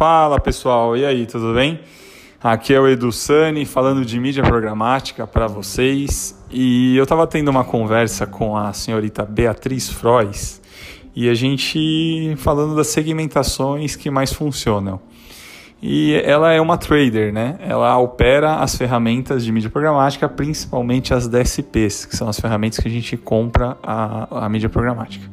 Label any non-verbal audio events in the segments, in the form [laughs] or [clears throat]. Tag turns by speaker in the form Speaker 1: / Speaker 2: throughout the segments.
Speaker 1: Fala pessoal, e aí, tudo bem? Aqui é o Edu Sani falando de mídia programática para vocês e eu estava tendo uma conversa com a senhorita Beatriz Frois e a gente falando das segmentações que mais funcionam. E ela é uma trader, né? Ela opera as ferramentas de mídia programática, principalmente as DSPs, que são as ferramentas que a gente compra a, a mídia programática.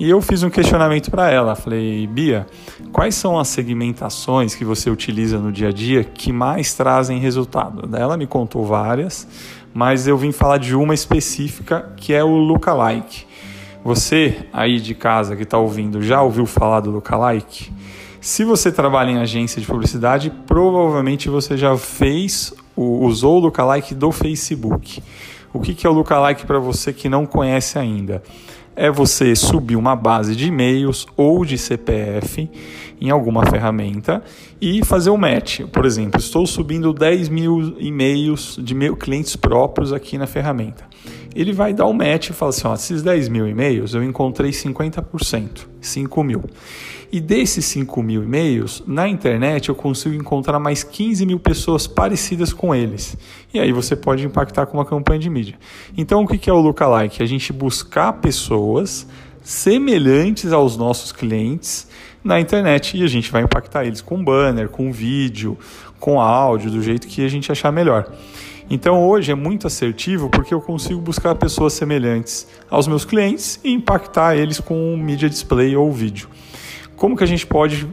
Speaker 1: E eu fiz um questionamento para ela. Falei, Bia, quais são as segmentações que você utiliza no dia a dia que mais trazem resultado? Ela me contou várias, mas eu vim falar de uma específica que é o lookalike. Você aí de casa que está ouvindo já ouviu falar do lookalike? Se você trabalha em agência de publicidade, provavelmente você já fez, usou o lookalike do Facebook. O que é o lookalike para você que não conhece ainda? É você subir uma base de e-mails ou de CPF em alguma ferramenta e fazer o um match. Por exemplo, estou subindo 10 mil e-mails de meus clientes próprios aqui na ferramenta. Ele vai dar um match e fala assim: ó, esses 10 mil e-mails eu encontrei 50%, 5 mil. E desses 5 mil e-mails, na internet eu consigo encontrar mais 15 mil pessoas parecidas com eles. E aí você pode impactar com uma campanha de mídia. Então o que é o lookalike? A gente buscar pessoas semelhantes aos nossos clientes na internet e a gente vai impactar eles com banner, com vídeo, com áudio, do jeito que a gente achar melhor. Então hoje é muito assertivo porque eu consigo buscar pessoas semelhantes aos meus clientes e impactar eles com mídia display ou vídeo. Como que a gente pode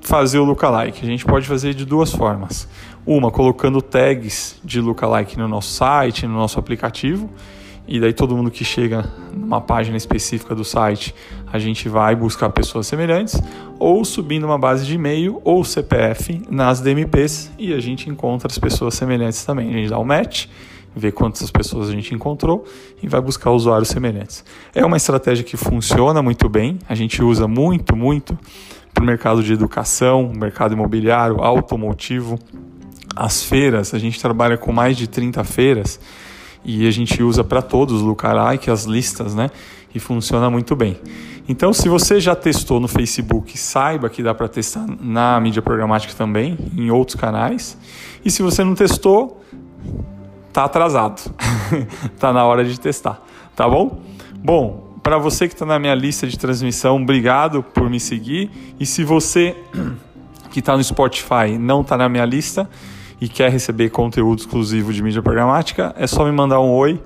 Speaker 1: fazer o lookalike? A gente pode fazer de duas formas. Uma, colocando tags de lookalike no nosso site, no nosso aplicativo, e daí todo mundo que chega numa página específica do site, a gente vai buscar pessoas semelhantes, ou subindo uma base de e-mail ou CPF nas DMPs e a gente encontra as pessoas semelhantes também. A gente dá o um match ver quantas pessoas a gente encontrou e vai buscar usuários semelhantes. É uma estratégia que funciona muito bem, a gente usa muito, muito para o mercado de educação, mercado imobiliário, automotivo, as feiras, a gente trabalha com mais de 30 feiras e a gente usa para todos o lookalike, as listas, né? E funciona muito bem. Então, se você já testou no Facebook, saiba que dá para testar na mídia programática também, em outros canais. E se você não testou, tá atrasado. [laughs] tá na hora de testar, tá bom? Bom, para você que está na minha lista de transmissão, obrigado por me seguir. E se você [clears throat] que está no Spotify não está na minha lista e quer receber conteúdo exclusivo de mídia programática, é só me mandar um oi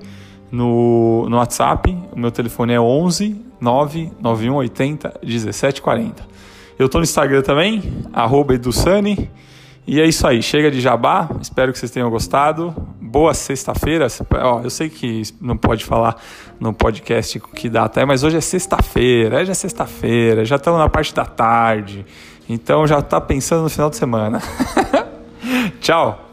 Speaker 1: no, no WhatsApp. O meu telefone é 11 99180 1740. Eu estou no Instagram também, arroba. E é isso aí, chega de jabá, espero que vocês tenham gostado. Boa sexta-feira. Eu sei que não pode falar no podcast que dá até, mas hoje é sexta-feira, hoje é sexta-feira, já estamos na parte da tarde, então já está pensando no final de semana. [laughs] Tchau!